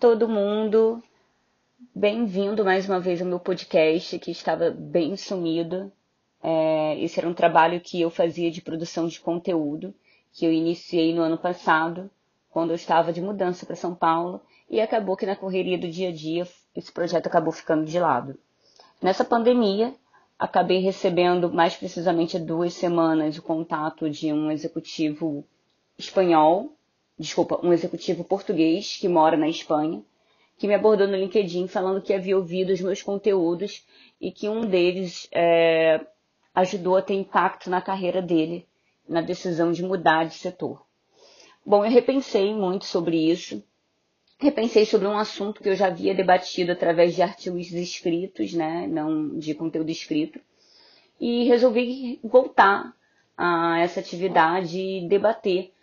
Todo mundo! Bem-vindo mais uma vez ao meu podcast que estava bem sumido. É, esse era um trabalho que eu fazia de produção de conteúdo, que eu iniciei no ano passado, quando eu estava de mudança para São Paulo, e acabou que na correria do dia a dia esse projeto acabou ficando de lado. Nessa pandemia, acabei recebendo mais precisamente duas semanas o contato de um executivo espanhol desculpa, um executivo português que mora na Espanha, que me abordou no LinkedIn falando que havia ouvido os meus conteúdos e que um deles é, ajudou a ter impacto na carreira dele, na decisão de mudar de setor. Bom, eu repensei muito sobre isso, repensei sobre um assunto que eu já havia debatido através de artigos escritos, né, não de conteúdo escrito, e resolvi voltar a essa atividade e debater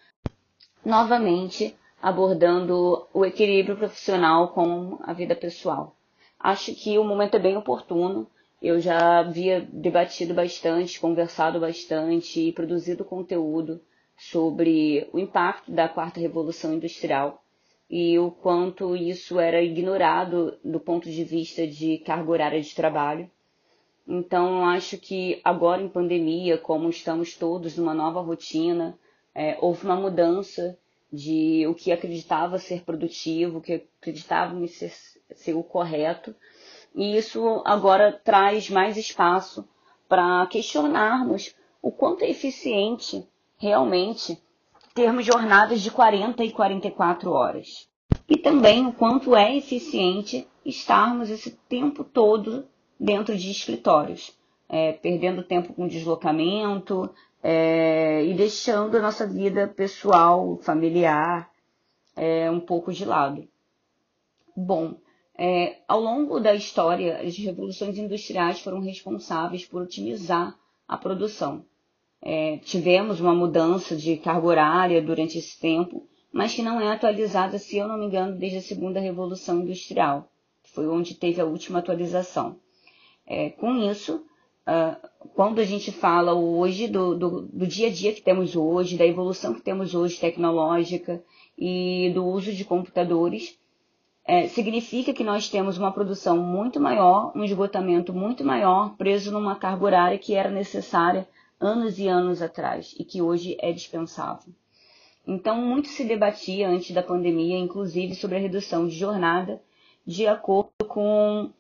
novamente abordando o equilíbrio profissional com a vida pessoal. Acho que o momento é bem oportuno. Eu já havia debatido bastante, conversado bastante e produzido conteúdo sobre o impacto da quarta revolução industrial e o quanto isso era ignorado do ponto de vista de carga horária de trabalho. Então, acho que agora em pandemia, como estamos todos numa nova rotina, é, houve uma mudança de o que acreditava ser produtivo, o que acreditava ser, ser o correto. E isso agora traz mais espaço para questionarmos o quanto é eficiente realmente termos jornadas de 40 e 44 horas. E também o quanto é eficiente estarmos esse tempo todo dentro de escritórios, é, perdendo tempo com deslocamento, é, e deixando a nossa vida pessoal, familiar, é, um pouco de lado. Bom, é, ao longo da história, as revoluções industriais foram responsáveis por otimizar a produção. É, tivemos uma mudança de carga horária durante esse tempo, mas que não é atualizada, se eu não me engano, desde a segunda revolução industrial, que foi onde teve a última atualização. É, com isso, Uh, quando a gente fala hoje do, do, do, dia a dia que temos hoje, da evolução que temos hoje tecnológica e do uso de computadores, é, significa que nós temos uma produção muito maior, um esgotamento muito maior, preso numa carga horária que era necessária anos e anos atrás e que hoje é dispensável. Então, muito se debatia antes da pandemia, inclusive sobre a redução de jornada de acordo com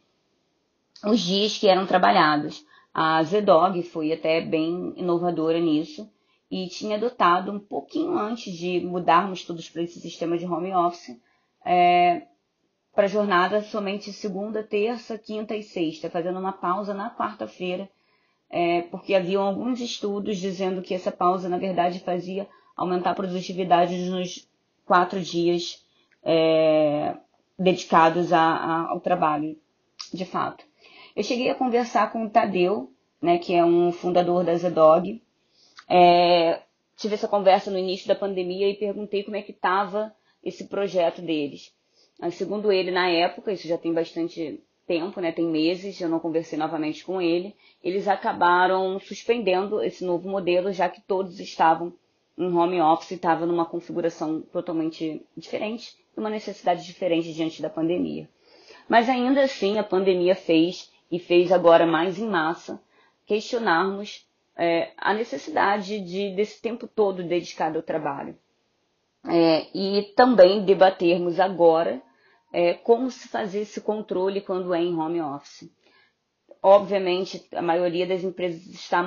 os dias que eram trabalhados. A Zdog foi até bem inovadora nisso e tinha adotado um pouquinho antes de mudarmos todos para esse sistema de home office, é, para jornada somente segunda, terça, quinta e sexta, fazendo uma pausa na quarta-feira, é, porque haviam alguns estudos dizendo que essa pausa, na verdade, fazia aumentar a produtividade nos quatro dias é, dedicados a, a, ao trabalho, de fato. Eu cheguei a conversar com o Tadeu, né, que é um fundador da Zedog. É, tive essa conversa no início da pandemia e perguntei como é que estava esse projeto deles. Segundo ele, na época, isso já tem bastante tempo, né, tem meses, eu não conversei novamente com ele, eles acabaram suspendendo esse novo modelo, já que todos estavam em home office, estava numa configuração totalmente diferente, uma necessidade diferente diante da pandemia. Mas ainda assim, a pandemia fez e fez agora mais em massa, questionarmos é, a necessidade de, desse tempo todo dedicado ao trabalho. É, e também debatermos agora é, como se fazer esse controle quando é em home office. Obviamente, a maioria das empresas está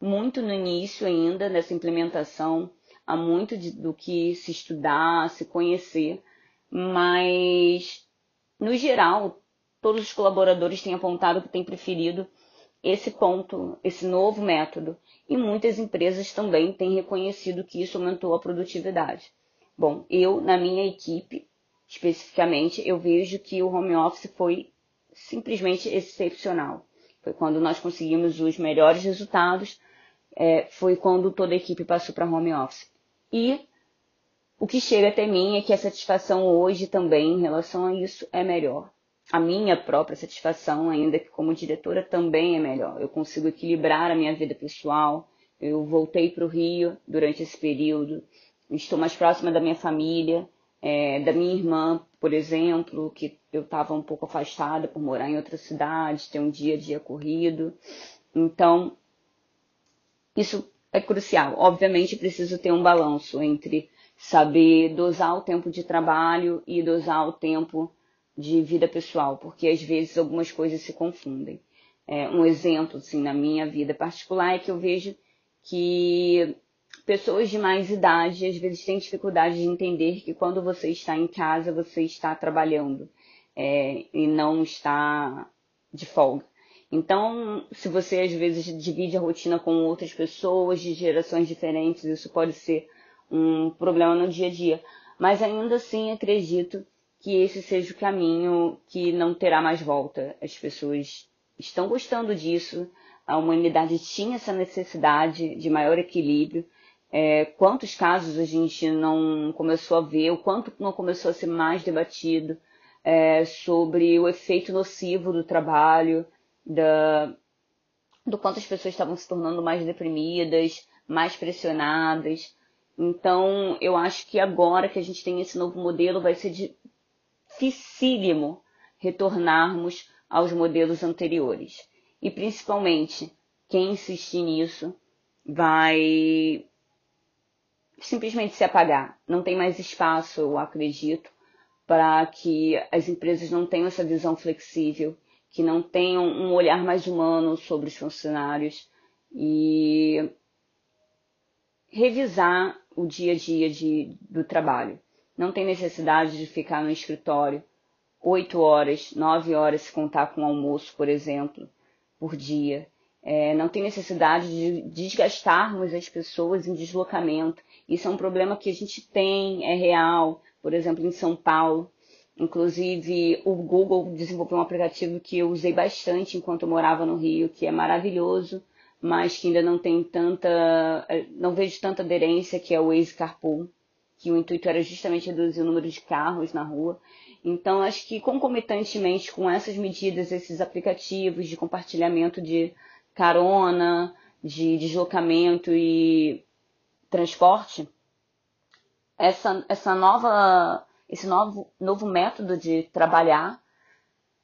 muito no início ainda dessa implementação, há muito de, do que se estudar, se conhecer, mas no geral todos os colaboradores têm apontado que têm preferido esse ponto, esse novo método. E muitas empresas também têm reconhecido que isso aumentou a produtividade. Bom, eu, na minha equipe, especificamente, eu vejo que o home office foi simplesmente excepcional. Foi quando nós conseguimos os melhores resultados, é, foi quando toda a equipe passou para home office. E o que chega até mim é que a satisfação hoje também em relação a isso é melhor a minha própria satisfação, ainda que como diretora, também é melhor. Eu consigo equilibrar a minha vida pessoal. Eu voltei para o Rio durante esse período, estou mais próxima da minha família, é, da minha irmã, por exemplo, que eu estava um pouco afastada por morar em outra cidade, ter um dia a dia corrido. Então, isso é crucial. Obviamente, preciso ter um balanço entre saber dosar o tempo de trabalho e dosar o tempo de vida pessoal, porque às vezes algumas coisas se confundem. É, um exemplo, assim, na minha vida particular é que eu vejo que pessoas de mais idade às vezes têm dificuldade de entender que quando você está em casa, você está trabalhando é, e não está de folga. Então, se você às vezes divide a rotina com outras pessoas de gerações diferentes, isso pode ser um problema no dia a dia. Mas ainda assim acredito que esse seja o caminho que não terá mais volta. As pessoas estão gostando disso, a humanidade tinha essa necessidade de maior equilíbrio. É, quantos casos a gente não começou a ver, o quanto não começou a ser mais debatido é, sobre o efeito nocivo do trabalho, da, do quanto as pessoas estavam se tornando mais deprimidas, mais pressionadas. Então, eu acho que agora que a gente tem esse novo modelo, vai ser dificílimo retornarmos aos modelos anteriores. E principalmente, quem insistir nisso vai simplesmente se apagar. Não tem mais espaço, eu acredito, para que as empresas não tenham essa visão flexível, que não tenham um olhar mais humano sobre os funcionários e revisar o dia a dia de, do trabalho. Não tem necessidade de ficar no escritório oito horas, nove horas, se contar com almoço, por exemplo, por dia. É, não tem necessidade de desgastarmos as pessoas em deslocamento. Isso é um problema que a gente tem, é real. Por exemplo, em São Paulo, inclusive o Google desenvolveu um aplicativo que eu usei bastante enquanto eu morava no Rio, que é maravilhoso, mas que ainda não tem tanta, não vejo tanta aderência, que é o Waze Carpool, que o intuito era justamente reduzir o número de carros na rua. Então, acho que concomitantemente com essas medidas, esses aplicativos de compartilhamento de carona, de deslocamento e transporte, essa, essa nova, esse novo, novo método de trabalhar,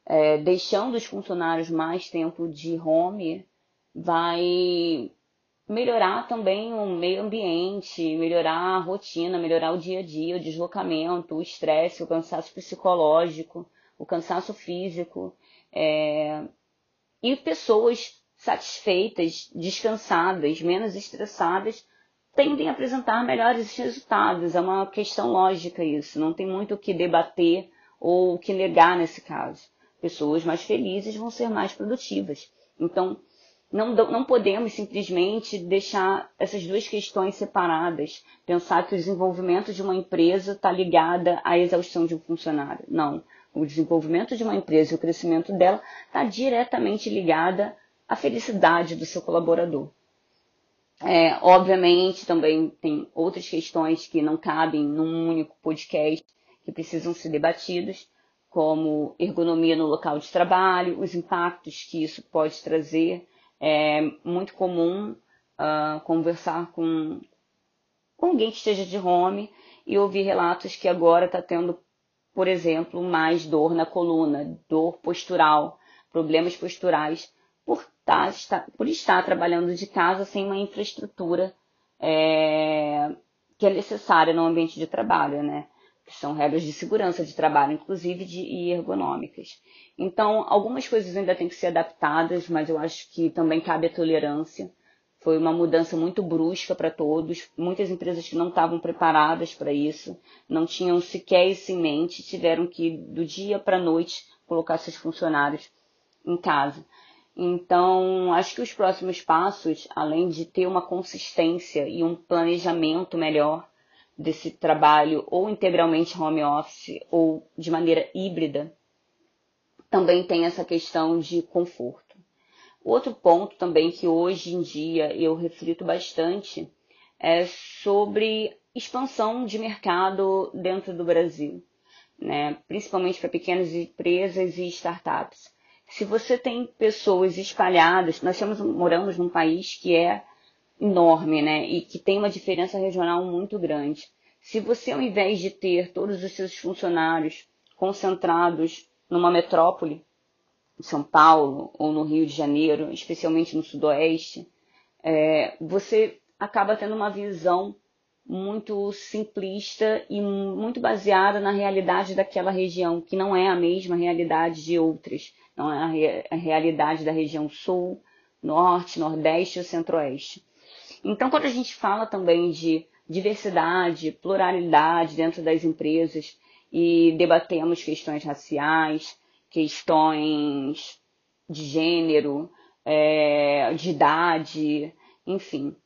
é, deixando os funcionários mais tempo de home, vai melhorar também o meio ambiente, melhorar a rotina, melhorar o dia a dia, o deslocamento, o estresse, o cansaço psicológico, o cansaço físico. É... E pessoas satisfeitas, descansadas, menos estressadas, tendem a apresentar melhores resultados. É uma questão lógica isso, não tem muito o que debater ou o que negar nesse caso. Pessoas mais felizes vão ser mais produtivas. Então, não, não podemos simplesmente deixar essas duas questões separadas, pensar que o desenvolvimento de uma empresa está ligada à exaustão de um funcionário. Não. O desenvolvimento de uma empresa e o crescimento dela está diretamente ligada à felicidade do seu colaborador. É, obviamente, também tem outras questões que não cabem num único podcast, que precisam ser debatidos, como ergonomia no local de trabalho, os impactos que isso pode trazer é muito comum uh, conversar com, com alguém que esteja de home e ouvir relatos que agora está tendo, por exemplo, mais dor na coluna, dor postural, problemas posturais, por, tá, estar, por estar trabalhando de casa sem uma infraestrutura é, que é necessária no ambiente de trabalho, né? que são regras de segurança de trabalho, inclusive de, e ergonômicas. Então, algumas coisas ainda têm que ser adaptadas, mas eu acho que também cabe a tolerância. Foi uma mudança muito brusca para todos. Muitas empresas que não estavam preparadas para isso, não tinham sequer isso em mente, tiveram que, do dia para a noite, colocar seus funcionários em casa. Então, acho que os próximos passos, além de ter uma consistência e um planejamento melhor, desse trabalho ou integralmente home office ou de maneira híbrida, também tem essa questão de conforto. Outro ponto também que hoje em dia eu reflito bastante é sobre expansão de mercado dentro do Brasil, né? principalmente para pequenas empresas e startups. Se você tem pessoas espalhadas, nós temos, moramos num país que é enorme, né? E que tem uma diferença regional muito grande. Se você, ao invés de ter todos os seus funcionários concentrados numa metrópole, em São Paulo ou no Rio de Janeiro, especialmente no Sudoeste, é, você acaba tendo uma visão muito simplista e muito baseada na realidade daquela região, que não é a mesma realidade de outras. Não é a, re a realidade da região sul, norte, nordeste ou centro-oeste. Então, quando a gente fala também de diversidade, pluralidade dentro das empresas e debatemos questões raciais, questões de gênero, é, de idade, enfim,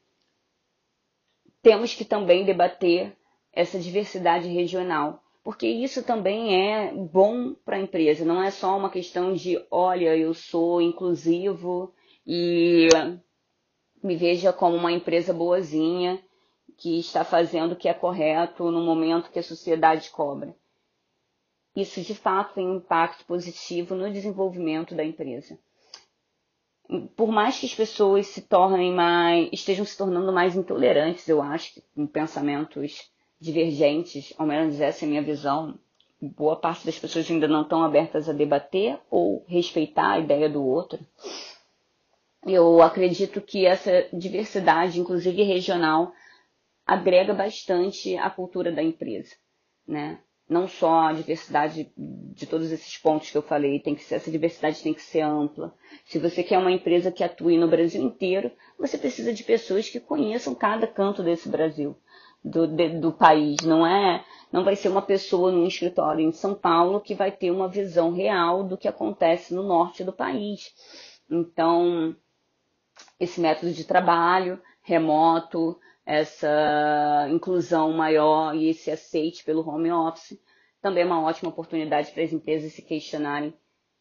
temos que também debater essa diversidade regional, porque isso também é bom para a empresa, não é só uma questão de, olha, eu sou inclusivo e me veja como uma empresa boazinha que está fazendo o que é correto no momento que a sociedade cobra. Isso de fato tem um impacto positivo no desenvolvimento da empresa por mais que as pessoas se tornem mais, estejam se tornando mais intolerantes, eu acho, com pensamentos divergentes, ao menos essa é a minha visão, boa parte das pessoas ainda não estão abertas a debater ou respeitar a ideia do outro. Eu acredito que essa diversidade, inclusive regional, agrega bastante à cultura da empresa, né? Não só a diversidade de todos esses pontos que eu falei, tem que ser, essa diversidade tem que ser ampla. Se você quer uma empresa que atue no Brasil inteiro, você precisa de pessoas que conheçam cada canto desse Brasil, do, de, do país. Não é, não vai ser uma pessoa num escritório em São Paulo que vai ter uma visão real do que acontece no norte do país. Então, esse método de trabalho remoto, essa inclusão maior e esse aceite pelo home office. Também é uma ótima oportunidade para as empresas se questionarem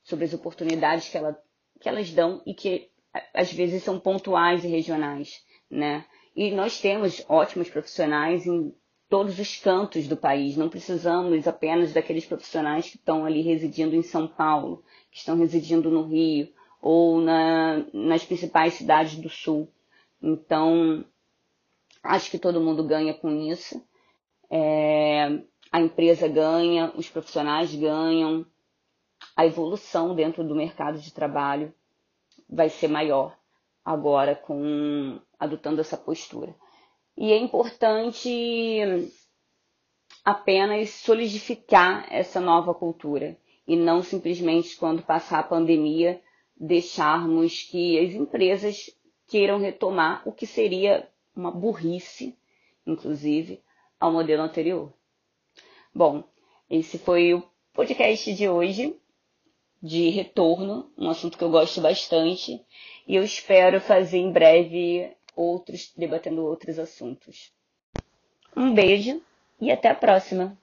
sobre as oportunidades que, ela, que elas dão e que às vezes são pontuais e regionais, né? E nós temos ótimos profissionais em todos os cantos do país. Não precisamos apenas daqueles profissionais que estão ali residindo em São Paulo, que estão residindo no Rio ou na, nas principais cidades do Sul. Então, Acho que todo mundo ganha com isso. É, a empresa ganha, os profissionais ganham, a evolução dentro do mercado de trabalho vai ser maior agora com adotando essa postura. E é importante apenas solidificar essa nova cultura e não simplesmente quando passar a pandemia deixarmos que as empresas queiram retomar o que seria uma burrice, inclusive, ao modelo anterior. Bom, esse foi o podcast de hoje, de retorno, um assunto que eu gosto bastante, e eu espero fazer em breve outros, debatendo outros assuntos. Um beijo e até a próxima!